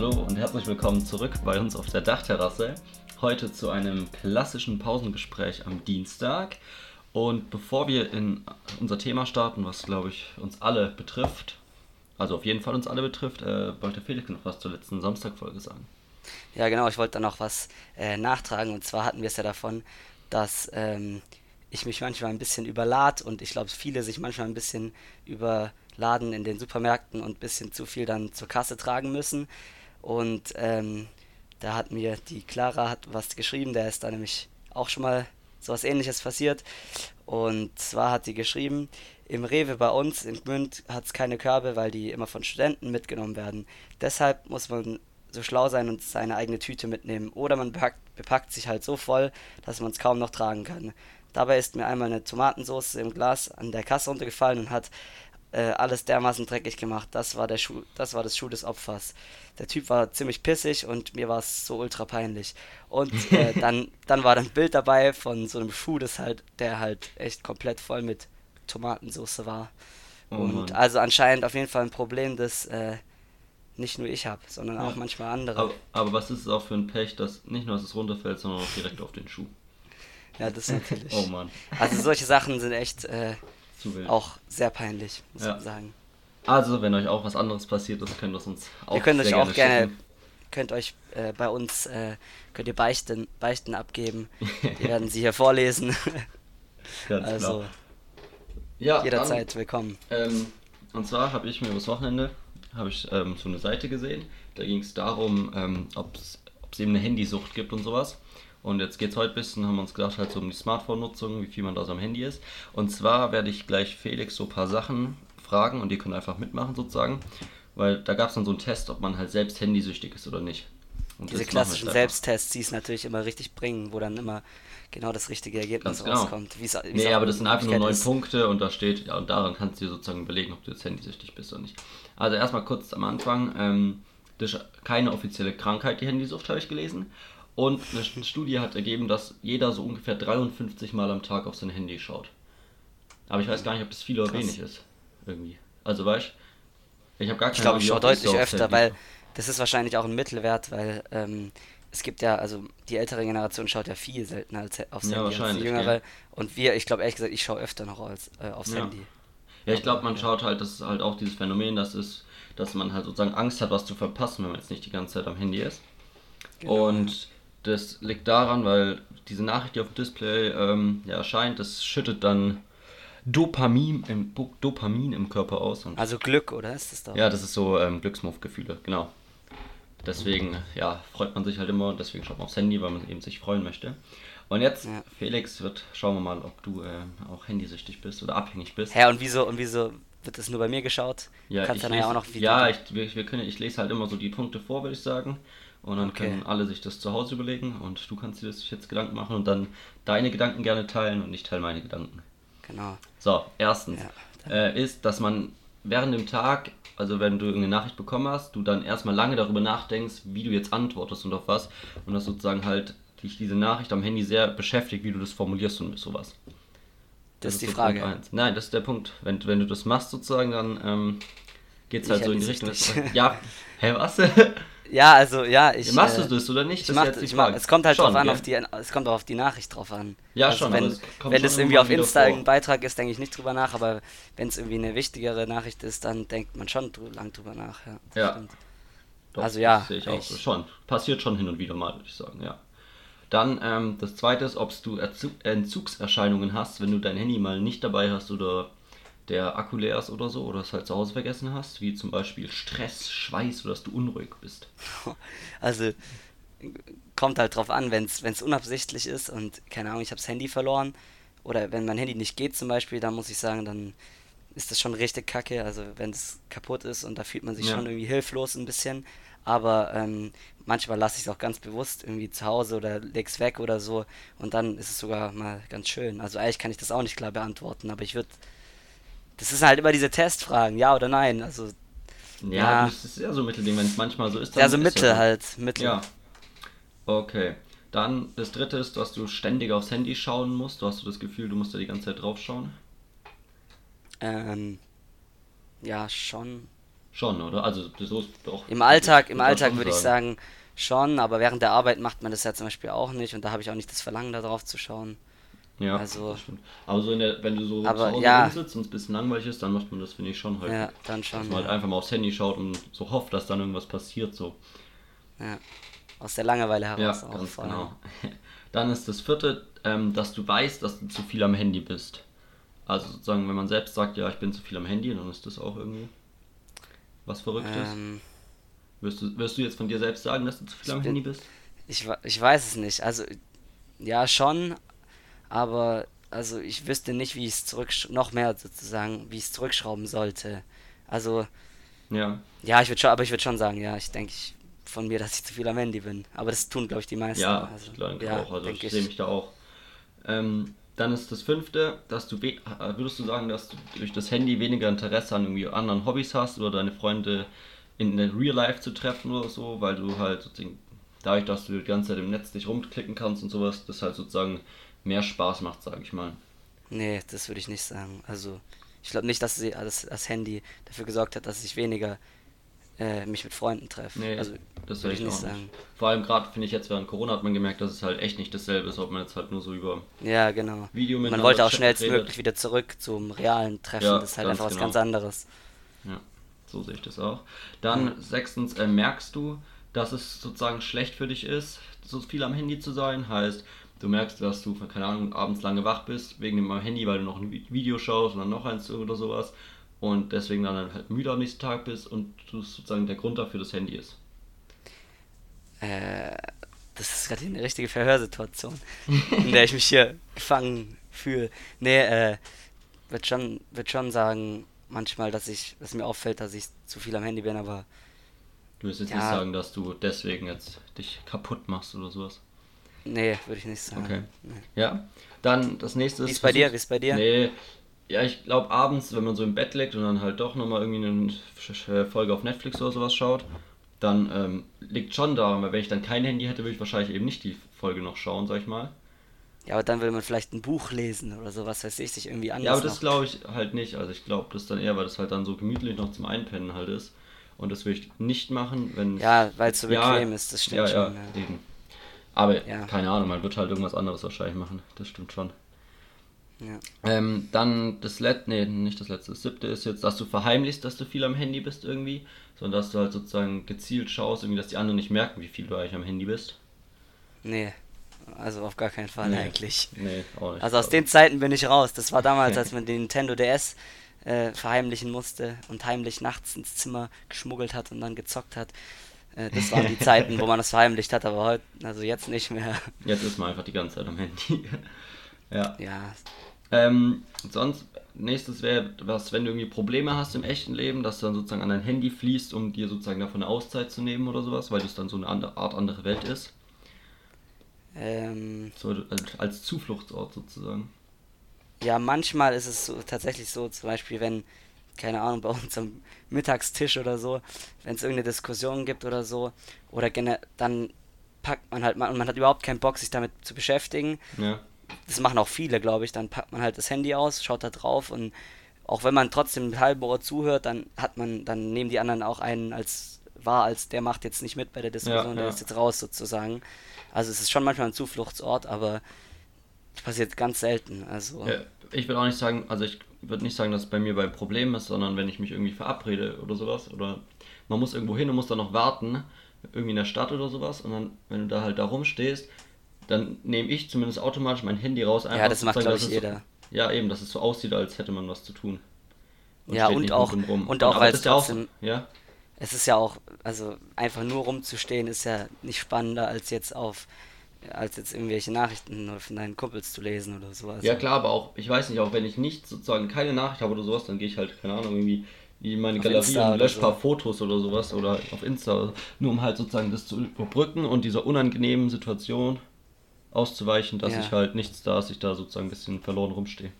Hallo und herzlich willkommen zurück bei uns auf der Dachterrasse. Heute zu einem klassischen Pausengespräch am Dienstag. Und bevor wir in unser Thema starten, was glaube ich uns alle betrifft, also auf jeden Fall uns alle betrifft, äh, wollte Felix noch was zur letzten Samstagfolge sagen. Ja, genau, ich wollte da noch was äh, nachtragen. Und zwar hatten wir es ja davon, dass ähm, ich mich manchmal ein bisschen überlad und ich glaube, viele sich manchmal ein bisschen überladen in den Supermärkten und ein bisschen zu viel dann zur Kasse tragen müssen. Und ähm, da hat mir die Clara hat was geschrieben, der ist da nämlich auch schon mal sowas ähnliches passiert. Und zwar hat sie geschrieben, im Rewe bei uns in Gmünd hat es keine Körbe, weil die immer von Studenten mitgenommen werden. Deshalb muss man so schlau sein und seine eigene Tüte mitnehmen. Oder man bepackt, bepackt sich halt so voll, dass man es kaum noch tragen kann. Dabei ist mir einmal eine Tomatensauce im Glas an der Kasse runtergefallen und hat äh, alles dermaßen dreckig gemacht. Das war, der Schuh, das war das Schuh des Opfers. Der Typ war ziemlich pissig und mir war es so ultra peinlich. Und äh, dann, dann war dann ein Bild dabei von so einem Schuh, das halt, der halt echt komplett voll mit Tomatensauce war. Oh, und also anscheinend auf jeden Fall ein Problem, das äh, nicht nur ich habe, sondern ja. auch manchmal andere. Aber, aber, was ist es auch für ein Pech, dass nicht nur, dass es runterfällt, sondern auch direkt auf den Schuh? Ja, das natürlich. oh Mann. Also solche Sachen sind echt äh, auch sehr peinlich, muss ja. man sagen. Also, wenn euch auch was anderes passiert ist, könnt ihr uns auch Ihr könnt euch auch gerne, gerne könnt euch äh, bei uns äh, könnt ihr Beichten, Beichten abgeben. Wir werden sie hier vorlesen. Ganz also klar. Ja, jederzeit dann, willkommen. Ähm, und zwar habe ich mir übers Wochenende habe ich ähm, so eine Seite gesehen. Da ging es darum, ähm, ob es eben eine Handysucht gibt und sowas. Und jetzt geht es heute ein bisschen, haben wir uns gedacht, halt so um die Smartphone-Nutzung, wie viel man da so am Handy ist. Und zwar werde ich gleich Felix so ein paar Sachen fragen und die können einfach mitmachen sozusagen. Weil da gab es dann so einen Test, ob man halt selbst handysüchtig ist oder nicht. Und Diese klassischen Selbsttests, die es natürlich immer richtig bringen, wo dann immer genau das richtige Ergebnis genau. rauskommt. Wie's, wie's nee, aber das sind einfach nur neun Punkte und da steht, ja, und daran kannst du dir sozusagen überlegen, ob du jetzt handysüchtig bist oder nicht. Also erstmal kurz am Anfang, ähm, das ist keine offizielle Krankheit, die Handysucht, habe ich gelesen. Und eine Studie hat ergeben, dass jeder so ungefähr 53 Mal am Tag auf sein Handy schaut. Aber ich weiß gar nicht, ob das viel oder Krass. wenig ist. Irgendwie. Also weißt ich habe gar keine Ich glaube, ich schaue deutlich öfter, weil das ist wahrscheinlich auch ein Mittelwert, weil ähm, es gibt ja, also die ältere Generation schaut ja viel seltener als aufs ja, Handy als die jüngere. Ja. Und wir, ich glaube ehrlich gesagt, ich schaue öfter noch als, äh, aufs ja. Handy. Ja, ich glaube, man schaut halt, das ist halt auch dieses Phänomen, das ist, dass man halt sozusagen Angst hat, was zu verpassen, wenn man jetzt nicht die ganze Zeit am Handy ist. Genau. Und das liegt daran, weil diese Nachricht, die auf dem Display ähm, ja, erscheint, das schüttet dann Dopamin im, Dopamin im Körper aus. also Glück, oder ist das da? Ja, das ist so ähm, Glücksmuffgefühle, genau. Deswegen, ja, freut man sich halt immer und deswegen schaut man aufs Handy, weil man eben sich freuen möchte. Und jetzt, ja. Felix, wird, schauen wir mal, ob du äh, auch handysüchtig bist oder abhängig bist. Hä, und wieso, und wieso wird das nur bei mir geschaut? Ja, Kannst ich, lese, ja, auch noch ja ich, wir, wir können, ich lese halt immer so die Punkte vor, würde ich sagen. Und dann okay. können alle sich das zu Hause überlegen und du kannst dir das jetzt Gedanken machen und dann deine Gedanken gerne teilen und ich teile meine Gedanken. Genau. So, erstens ja, äh, ist, dass man während dem Tag also wenn du irgendeine Nachricht bekommen hast, du dann erstmal lange darüber nachdenkst, wie du jetzt antwortest und auf was. Und dass sozusagen halt dich diese Nachricht am Handy sehr beschäftigt, wie du das formulierst und sowas. Das, das ist die Frage. Nein, das ist der Punkt. Wenn, wenn du das machst sozusagen, dann ähm, geht es halt so in die Richtung. ja, hä, was? Ja, also ja, ich. Machst du äh, das oder nicht? Ich mach, ich mach, es kommt halt schon, drauf an, auf die, es kommt auch auf die Nachricht drauf an. Ja, also schon. Wenn, es wenn das irgendwie auf Insta ein Beitrag ist, denke ich nicht drüber nach, aber wenn es irgendwie eine wichtigere Nachricht ist, dann denkt man schon drü lang drüber nach. Ja. ja. Doch, also ja. Sehe ich auch. Ich, schon. Passiert schon hin und wieder mal, würde ich sagen, ja. Dann ähm, das zweite ist, ob du Entzugserscheinungen hast, wenn du dein Handy mal nicht dabei hast oder der Akku leer ist oder so, oder es halt zu Hause vergessen hast, wie zum Beispiel Stress, Schweiß oder dass du unruhig bist. Also kommt halt drauf an, wenn es unabsichtlich ist und keine Ahnung, ich habe das Handy verloren oder wenn mein Handy nicht geht zum Beispiel, dann muss ich sagen, dann ist das schon richtig kacke. Also wenn es kaputt ist und da fühlt man sich ja. schon irgendwie hilflos ein bisschen. Aber ähm, manchmal lasse ich es auch ganz bewusst irgendwie zu Hause oder leg's weg oder so und dann ist es sogar mal ganz schön. Also eigentlich kann ich das auch nicht klar beantworten, aber ich würde das ist halt immer diese Testfragen, ja oder nein. Also, ja, ja. das ist ja so Mittelding, wenn es manchmal so ist. Dann ja, so Mittel ja halt, Mittel. Ja. Okay. Dann das dritte ist, dass du ständig aufs Handy schauen musst. Du hast du das Gefühl, du musst da die ganze Zeit drauf schauen? Ähm, ja, schon. Schon, oder? Also so ist doch. Im Alltag, im Alltag würde ich sagen schon, aber während der Arbeit macht man das ja zum Beispiel auch nicht und da habe ich auch nicht das Verlangen, da drauf zu schauen. Ja, Also-. Aber so in der, wenn du so Aber zu Hause ja. rumsitzt und es ein bisschen langweilig ist, dann macht man das, finde ich, schon häufig. Ja, dann schon. Dass man halt Ja. einfach mal aufs Handy schaut und so hofft, dass dann irgendwas passiert, so. ja. Aus der Langeweile Ja, heraus auch ganz genau. Dann ist das vierte, ähm, dass du weißt, dass du zu viel am Handy bist. Also sozusagen, wenn man selbst sagt, ja, ich bin zu viel am Handy, dann ist das auch irgendwie was Verrücktes. Ähm, Wirst, du, wirst du jetzt von dir selbst sagen, dass du zu viel Ich am Handy bist? ich, ich weiß es nicht. Also, ja, schon, aber also ich wüsste nicht, wie ich es zurück noch mehr sozusagen, wie ich es zurückschrauben sollte. Also, Ja. ja, ich würde schon, aber ich würde schon sagen, ja, ich denke ich, von mir, dass ich zu viel am Handy bin. Aber das tun, glaube ich, die meisten. Ja, also, ich glaube ja, auch. Also denk ich sehe mich da auch. Ähm, dann ist das fünfte, dass du, würdest du sagen, dass du durch das Handy weniger Interesse an irgendwie anderen Hobbys hast oder deine Freunde in der Real Life zu treffen oder so, weil du halt sozusagen, dadurch, dass du die ganze Zeit im Netz dich rumklicken kannst und sowas, das halt sozusagen mehr Spaß macht, sage ich mal. Nee, das würde ich nicht sagen. Also, ich glaube nicht, dass sie, das, das Handy dafür gesorgt hat, dass ich weniger äh, mich mit Freunden treffe. Nee, also, das würde ich ich nicht sagen. nicht. Vor allem gerade finde ich jetzt während Corona hat man gemerkt, dass es halt echt nicht dasselbe ist, ob man jetzt halt nur so über Ja, genau. Video Man wollte auch schnellstmöglich wieder zurück zum realen Treffen. Ja, das ist halt einfach was genau. ganz anderes. Ja, so sehe ich das auch. Dann sechstens, äh, merkst du, dass es sozusagen schlecht für dich ist, so viel am Handy zu sein? Heißt, du merkst, dass du, keine Ahnung, abends lange wach bist wegen dem Handy, weil du noch ein Vi- Video schaust und dann noch eins oder sowas und deswegen dann halt müde am nächsten Tag bist und du sozusagen der Grund dafür das Handy ist. Äh, das ist gerade eine richtige Verhörsituation, in der ich mich hier gefangen fühle. Nee, äh, würde schon, würd schon sagen, manchmal, dass ich, dass mir auffällt, dass ich zu viel am Handy bin, aber Du wirst jetzt Ja. nicht sagen, dass du deswegen jetzt dich kaputt machst oder sowas. nee, würde ich nicht sagen. Okay. Nee. Ja, dann das nächste ist. Wie ist bei dir? Wie ist bei dir? Nee, ja, ich glaube abends, wenn man so im Bett liegt und dann halt doch nochmal irgendwie eine Folge auf Netflix oder sowas schaut, dann ähm, liegt schon daran, weil wenn ich dann kein Handy hätte, würde ich wahrscheinlich eben nicht die Folge noch schauen, sag ich mal. Ja, aber dann will man vielleicht ein Buch lesen oder so, was weiß ich, sich irgendwie anders Ja, aber das glaube ich halt nicht. Also ich glaube das dann eher, weil das halt dann so gemütlich noch zum Einpennen halt ist. Und das würde ich nicht machen, wenn. Ja, weil es so Ja, bequem ist, das stimmt ja, schon. ja, Ja. eben. Aber Ja. keine Ahnung, man wird halt irgendwas anderes wahrscheinlich machen. Das stimmt schon. Ja. Ähm, dann das letzte, nee, nicht das letzte, das siebte ist jetzt, dass du verheimlichst, dass du viel am Handy bist irgendwie, sondern dass du halt sozusagen gezielt schaust, irgendwie, dass die anderen nicht merken, wie viel du eigentlich am Handy bist. Nee, also auf gar keinen Fall Nee. eigentlich. Nee, auch nicht. Also aus den Zeiten bin ich raus. Das war damals, als man den Nintendo DS äh, verheimlichen musste und heimlich nachts ins Zimmer geschmuggelt hat und dann gezockt hat. Äh, das waren die Zeiten, wo man das verheimlicht hat, aber heute, also jetzt nicht mehr. Jetzt ist man einfach die ganze Zeit am Handy. ja. Ja, Ähm, sonst, nächstes wäre, was, wenn du irgendwie Probleme hast im echten Leben, dass du dann sozusagen an dein Handy fließt, um dir sozusagen davon eine Auszeit zu nehmen oder sowas, weil das dann so eine andere Art andere Welt ist. Ähm, So als- Zufluchtsort sozusagen. ja, manchmal ist es so, tatsächlich so, zum Beispiel, wenn, keine Ahnung, bei uns am Mittagstisch oder so, wenn es irgendeine Diskussion gibt oder so, oder gene dann packt man halt mal, und man hat überhaupt keinen Bock, sich damit zu beschäftigen, Ja. das machen auch viele, glaube ich, dann packt man halt das Handy aus, schaut da drauf und auch wenn man trotzdem mit halbem Ohr zuhört, dann hat man, dann nehmen die anderen auch einen als wahr, als der macht jetzt nicht mit bei der Diskussion, Ja, der ja. ist jetzt raus sozusagen. Also es ist schon manchmal ein Zufluchtsort, aber das passiert ganz selten. Also Ja, ich würde auch nicht sagen, also ich würde nicht sagen, dass es bei mir beim Problem ist, sondern wenn ich mich irgendwie verabrede oder sowas oder man muss irgendwo hin und muss dann noch warten, irgendwie in der Stadt oder sowas und dann, wenn du da halt da rumstehst, dann nehme ich zumindest automatisch mein Handy raus. Ja, das macht, sozusagen, glaub dass ich, jeder. So, ja, eben, dass es so aussieht, als hätte man was zu tun. Ja, steht und auch- rum. und auch, ja auch so- trotzdem- Ja, es ist ja auch, also einfach nur rumzustehen ist ja nicht spannender als jetzt auf als jetzt irgendwelche Nachrichten von deinen Kumpels zu lesen oder so. Also, ja klar, aber auch, ich weiß nicht, auch wenn ich nicht sozusagen keine Nachricht habe oder sowas, dann gehe ich halt, keine Ahnung, irgendwie in meine Auf Galerie Insta und lösche ein paar so. Fotos oder sowas oder auf Insta, nur um halt sozusagen das zu überbrücken und dieser unangenehmen Situation auszuweichen, dass Ja. ich halt nichts da, dass ich da sozusagen ein bisschen verloren rumstehe.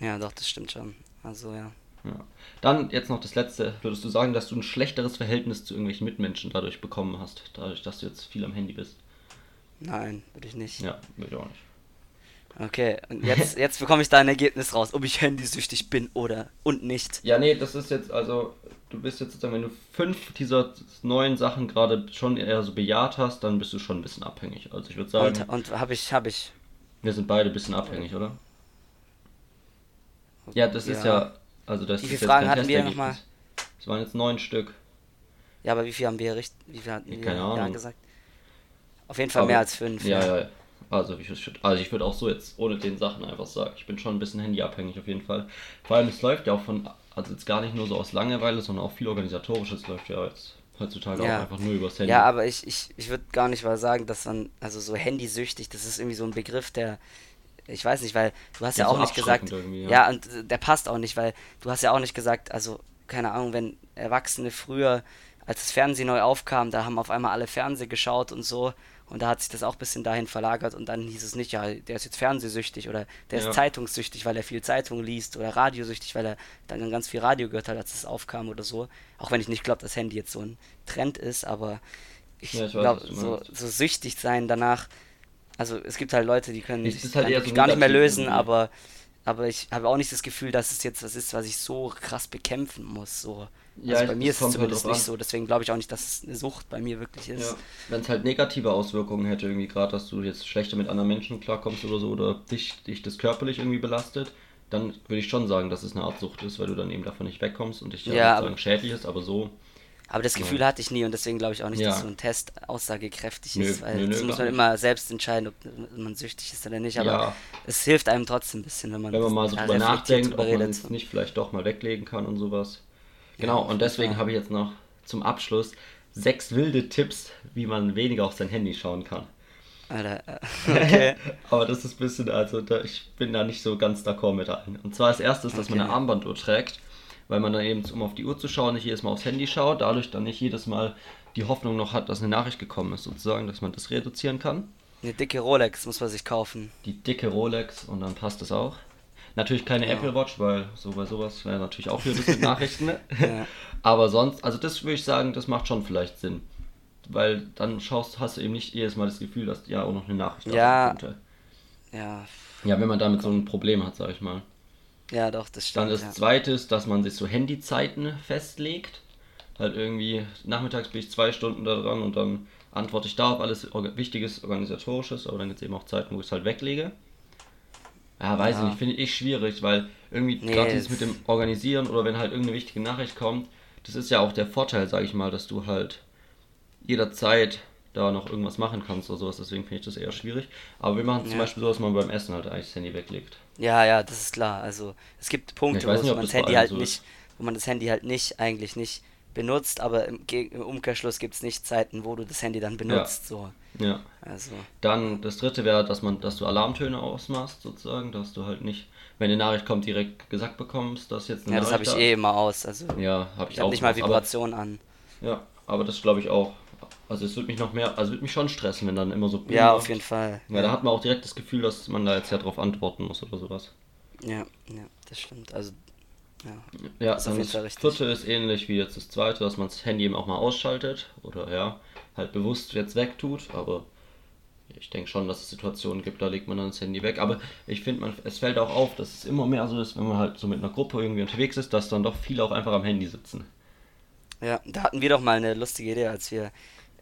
ja, doch, das stimmt schon. Also ja. Ja. Dann jetzt noch das letzte. Würdest du sagen, dass du ein schlechteres Verhältnis zu irgendwelchen Mitmenschen dadurch bekommen hast, dadurch, dass du jetzt viel am Handy bist? Nein, würde ich nicht. Ja, würde ich auch nicht. Okay, und jetzt, jetzt bekomme ich da ein Ergebnis raus, ob ich handysüchtig bin oder und nicht. Ja, nee, das ist jetzt, also, du bist jetzt sozusagen, wenn du fünf dieser neuen Sachen gerade schon eher so bejaht hast, dann bist du schon ein bisschen abhängig. Also ich würde sagen, Und, und habe ich, habe ich. wir sind beide ein bisschen abhängig, oder? Ja, das ist ja, also das Wie viele Fragen hatten wir nochmal? Es waren jetzt neun Stück. Ja, aber wie viel haben wir richtig, wie viel hatten wir Keine ja Ahnung. gesagt? Auf jeden Fall Aber- mehr als fünf. Ja, ja, ja. Also ich würde also ich würd auch so jetzt ohne den Sachen einfach sagen, ich bin schon ein bisschen handyabhängig auf jeden Fall. Vor allem es läuft ja auch von, also jetzt gar nicht nur so aus Langeweile, sondern auch viel organisatorisches läuft ja jetzt heutzutage Ja. auch einfach nur übers Handy. Ja, aber ich, ich, ich würde gar nicht mal sagen, dass man, also so handysüchtig, das ist irgendwie so ein Begriff, der, ich weiß nicht, weil du hast ja, Ja, so auch nicht gesagt, ja. ja, und äh, der passt auch nicht, weil du hast ja auch nicht gesagt, also keine Ahnung, wenn Erwachsene früher, als das Fernsehen neu aufkam, da haben auf einmal alle Fernseh geschaut und so und da hat sich das auch ein bisschen dahin verlagert und dann hieß es nicht, ja, der ist jetzt fernsehsüchtig oder der Ja. ist zeitungssüchtig, weil er viel Zeitung liest oder radiosüchtig, weil er dann ganz viel Radio gehört hat, als es aufkam oder so. Auch wenn ich nicht glaube, dass Handy jetzt so ein Trend ist, aber ich Ja, ich glaube, so, so süchtig sein danach, also es gibt halt Leute, die können sich halt so gar nicht mehr lösen, irgendwie. aber, aber ich habe auch nicht das Gefühl, dass es jetzt was ist, was ich so krass bekämpfen muss. So. Ja, also bei mir ist es halt zumindest nicht an. so, deswegen glaube ich auch nicht, dass es eine Sucht bei mir wirklich ist. Ja. Wenn es halt negative Auswirkungen hätte, irgendwie gerade, dass du jetzt schlechter mit anderen Menschen klarkommst oder so, oder dich, dich das körperlich irgendwie belastet, dann würde ich schon sagen, dass es eine Art Sucht ist, weil du dann eben davon nicht wegkommst und dich ja, Ja, sozusagen schädlich ist, aber so. Aber das Gefühl hatte ich nie und deswegen glaube ich auch nicht, Ja. dass so ein Test aussagekräftig Nö, ist, weil nö, nö, das muss man immer selbst entscheiden, ob man süchtig ist oder nicht. Aber Ja. es hilft einem trotzdem ein bisschen, wenn man, Wenn man mal so drüber nachdenkt, drüber ob man es nicht vielleicht doch mal weglegen kann und sowas. Genau, und deswegen habe ich jetzt noch zum Abschluss sechs wilde Tipps, wie man weniger auf sein Handy schauen kann. Alter, äh, okay. Aber das ist ein bisschen, also da, ich bin da nicht so ganz d'accord mit allen. Und zwar als erstes, dass man eine Armbanduhr trägt, weil man dann eben, um auf die Uhr zu schauen, nicht jedes Mal aufs Handy schaut, dadurch dann nicht jedes Mal die Hoffnung noch hat, dass eine Nachricht gekommen ist, sozusagen, dass man das reduzieren kann. Eine dicke Rolex muss man sich kaufen. Die dicke Rolex und dann passt es auch. Natürlich keine Ja. Apple Watch, weil so bei sowas wäre natürlich auch blöd mit Nachrichten. Ne? Ja. Aber sonst, also das würde ich sagen, das macht schon vielleicht Sinn. Weil dann schaust, hast du eben nicht jedes Mal das Gefühl, dass ja auch noch eine Nachricht Ja. Ja, Ja, wenn man damit so ein Problem hat, sag ich mal. Ja doch, das stimmt. Dann das ja. zweite ist, dass man sich so Handyzeiten festlegt. Halt irgendwie, nachmittags bin ich zwei Stunden da dran und dann antworte ich da auf alles Wichtiges, Organisatorisches, aber dann gibt es eben auch Zeiten, wo ich es halt weglege. Ja, weiß ich Ja. nicht, finde ich schwierig, weil irgendwie Nee, gerade dieses es- mit dem Organisieren oder wenn halt irgendeine wichtige Nachricht kommt, das ist ja auch der Vorteil, sage ich mal, dass du halt jederzeit da noch irgendwas machen kannst oder sowas, deswegen finde ich das eher schwierig. Aber wir machen zum Ja. Beispiel so, dass man beim Essen halt eigentlich das Handy weglegt. Ja, ja, das ist klar. Also es gibt Punkte, wo nicht, ob man das Handy halt so nicht, wo man das Handy halt nicht eigentlich nicht benutzt, aber im, im Umkehrschluss gibt es nicht Zeiten, wo du das Handy dann benutzt. So. Ja. Also, Dann das dritte wäre, dass man, dass du Alarmtöne ausmachst, sozusagen, dass du halt nicht, wenn eine Nachricht kommt, direkt gesagt bekommst, dass jetzt eine ja, das habe ich da eh immer aus. Also Ja, habe ich, ich habe auch nicht mal gemacht, Vibration an. Ja, aber das glaube ich auch. Also es würde mich noch mehr, also würde mich schon stressen, wenn dann immer so Ja, auf jeden Fall. Ja, da hat man auch direkt das Gefühl, dass man da jetzt ja drauf antworten muss oder sowas. Ja, ja, das stimmt. Also, ja. Ja, Ist auf dann jeden das richtig. vierte ist ähnlich wie jetzt das zweite, dass man das Handy eben auch mal ausschaltet oder ja, halt bewusst jetzt wegtut, aber ich denke schon, dass es Situationen gibt, da legt man dann das Handy weg. Aber ich finde, man es fällt auch auf, dass es immer mehr so ist, wenn man halt so mit einer Gruppe irgendwie unterwegs ist, dass dann doch viele auch einfach am Handy sitzen. Ja, da hatten wir doch mal eine lustige Idee, als wir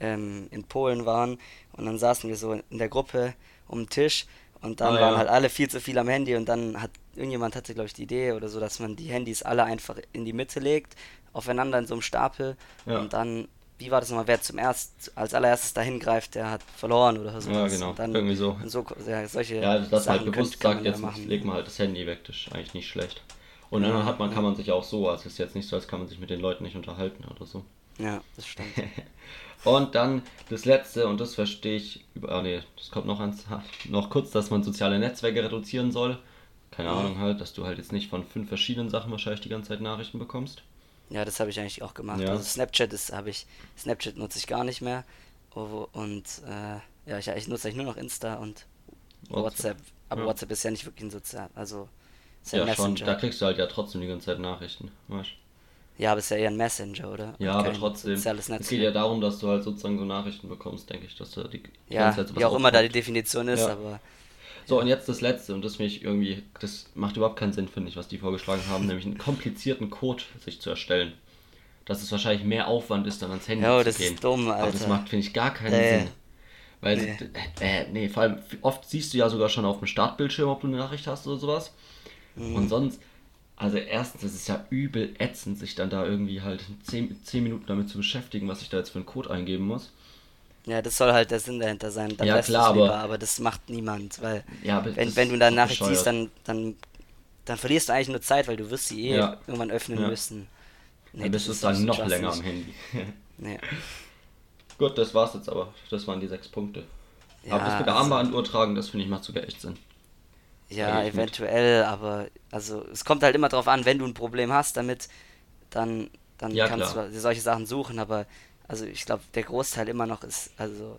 ähm, in Polen waren und dann saßen wir so in der Gruppe um den Tisch und dann Ah, waren ja. halt alle viel zu viel am Handy und dann hat irgendjemand hatte glaube ich die Idee oder so, dass man die Handys alle einfach in die Mitte legt, aufeinander in so einem Stapel Ja. und dann wie war das nochmal, wer zum erst als allererstes dahin greift, der hat verloren oder so. Ja, genau, dann, irgendwie so. So ja, solche Ja, dass man Sachen halt bewusst sagt, jetzt legt man halt das Handy weg, das ist eigentlich nicht schlecht. Und dann hat man, kann man sich auch so, also es ist jetzt nicht so, als kann man sich mit den Leuten nicht unterhalten oder so. Ja, das stimmt. Und dann das letzte, und das verstehe ich über. Ah, nee, das kommt noch ans. Noch kurz, dass man soziale Netzwerke reduzieren soll. Keine Mhm. Ahnung halt, dass du halt jetzt nicht von fünf verschiedenen Sachen wahrscheinlich die ganze Zeit Nachrichten bekommst. Ja, das habe ich eigentlich auch gemacht. Ja. Also Snapchat ist habe ich Snapchat nutze ich gar nicht mehr Oh, und äh, ja, ich, ich nutze eigentlich nur noch Insta und WhatsApp. Aber Ja. WhatsApp ist ja nicht wirklich ein Sozial, also ist ja Ja, schon. Da kriegst du halt ja trotzdem die ganze Zeit Nachrichten. Weißt? ja, aber ist ja eher ein Messenger, oder? Und Ja, aber trotzdem. Es geht ja darum, dass du halt sozusagen so Nachrichten bekommst, denke ich, dass du die, Ja, ganze Zeit sowas wie auch immer da die. Definition ist, Ja. aber So, und jetzt das letzte, und das mich irgendwie, das macht überhaupt keinen Sinn, finde ich, was die vorgeschlagen haben, nämlich einen komplizierten Code sich zu erstellen. Dass es wahrscheinlich mehr Aufwand ist, dann ans Handy Jo, zu das gehen. ist dumm, Aber das Alter. macht, finde ich, gar keinen Nee. Sinn. Weil, Nee. äh, nee, vor allem, oft siehst du ja sogar schon auf dem Startbildschirm, ob du eine Nachricht hast oder sowas. Mhm. Und sonst, also erstens, es ist ja übel ätzend, sich dann da irgendwie halt 10, 10 Minuten damit zu beschäftigen, was ich da jetzt für einen Code eingeben muss. Ja, das soll halt der Sinn dahinter sein. Dann Ja, klar, lieber, aber- aber das macht niemand, weil Ja, wenn, wenn du ist da doch Nachricht siehst, bescheuert. dann, dann, dann verlierst du eigentlich nur Zeit, weil du wirst sie eh Ja. irgendwann öffnen Ja. müssen. Nee, dann bist du dann noch länger am schwachsinnig. Handy. Nee. Gut, das war's jetzt aber. Das waren die sechs Punkte. aber das mit der Armbanduhr tragen, das finde ich macht sogar echt Sinn. Ja, Da geh ich mit. eventuell, aber also es kommt halt immer drauf an, wenn du ein Problem hast damit, dann, dann Ja, kannst klar. du solche Sachen suchen, aber also ich glaube, der Großteil immer noch ist, also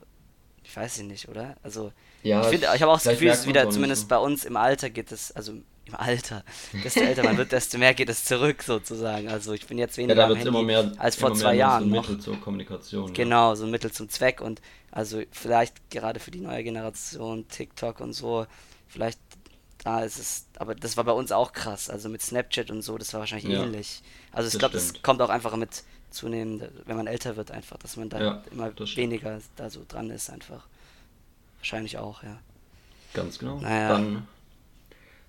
ich weiß nicht, oder? Also Ja, ich finde, ich habe auch das Gefühl, es merkt ist man's wieder, zumindest so. bei uns im Alter geht es, also im Alter, desto älter man wird, desto mehr geht es zurück sozusagen. Also ich bin jetzt Ja, weniger da am Handy immer mehr, als vor zwei Jahren so ein noch. Mittel zur Kommunikation. Genau, so ein Mittel zum Zweck und also vielleicht gerade für die neue Generation, TikTok und so, vielleicht ist es, aber das war bei uns auch krass, also mit Snapchat und so, das war wahrscheinlich Ja, ähnlich. Also ich glaube, das kommt auch einfach mit zunehmend, wenn man älter wird einfach, dass man da Ja, immer weniger da so dran ist einfach. Wahrscheinlich auch, ja. Ganz genau. Naja, Dann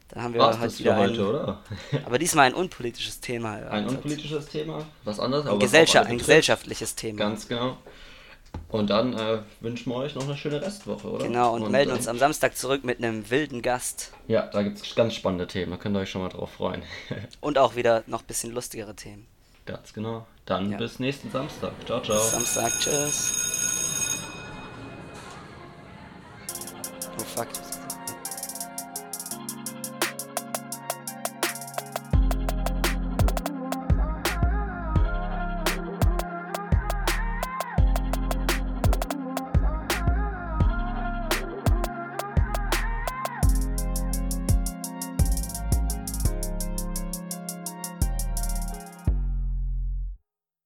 Dann haben wir halt das wieder heute, ein, oder? aber diesmal ein unpolitisches Thema. Ein unpolitisches Thema, was anderes, ein, Gesellschaft, ein gesellschaftliches Thema. Ganz genau. Und dann äh, wünschen wir euch noch eine schöne Restwoche, oder? Genau, und, melden äh, uns am Samstag zurück mit einem wilden Gast Ja, da gibt es ganz spannende Themen, da könnt ihr euch schon mal drauf freuen. und auch wieder noch ein bisschen lustigere Themen. ganz genau. Dann Ja. bis nächsten Samstag. Ciao, ciao. Samstag, tschüss.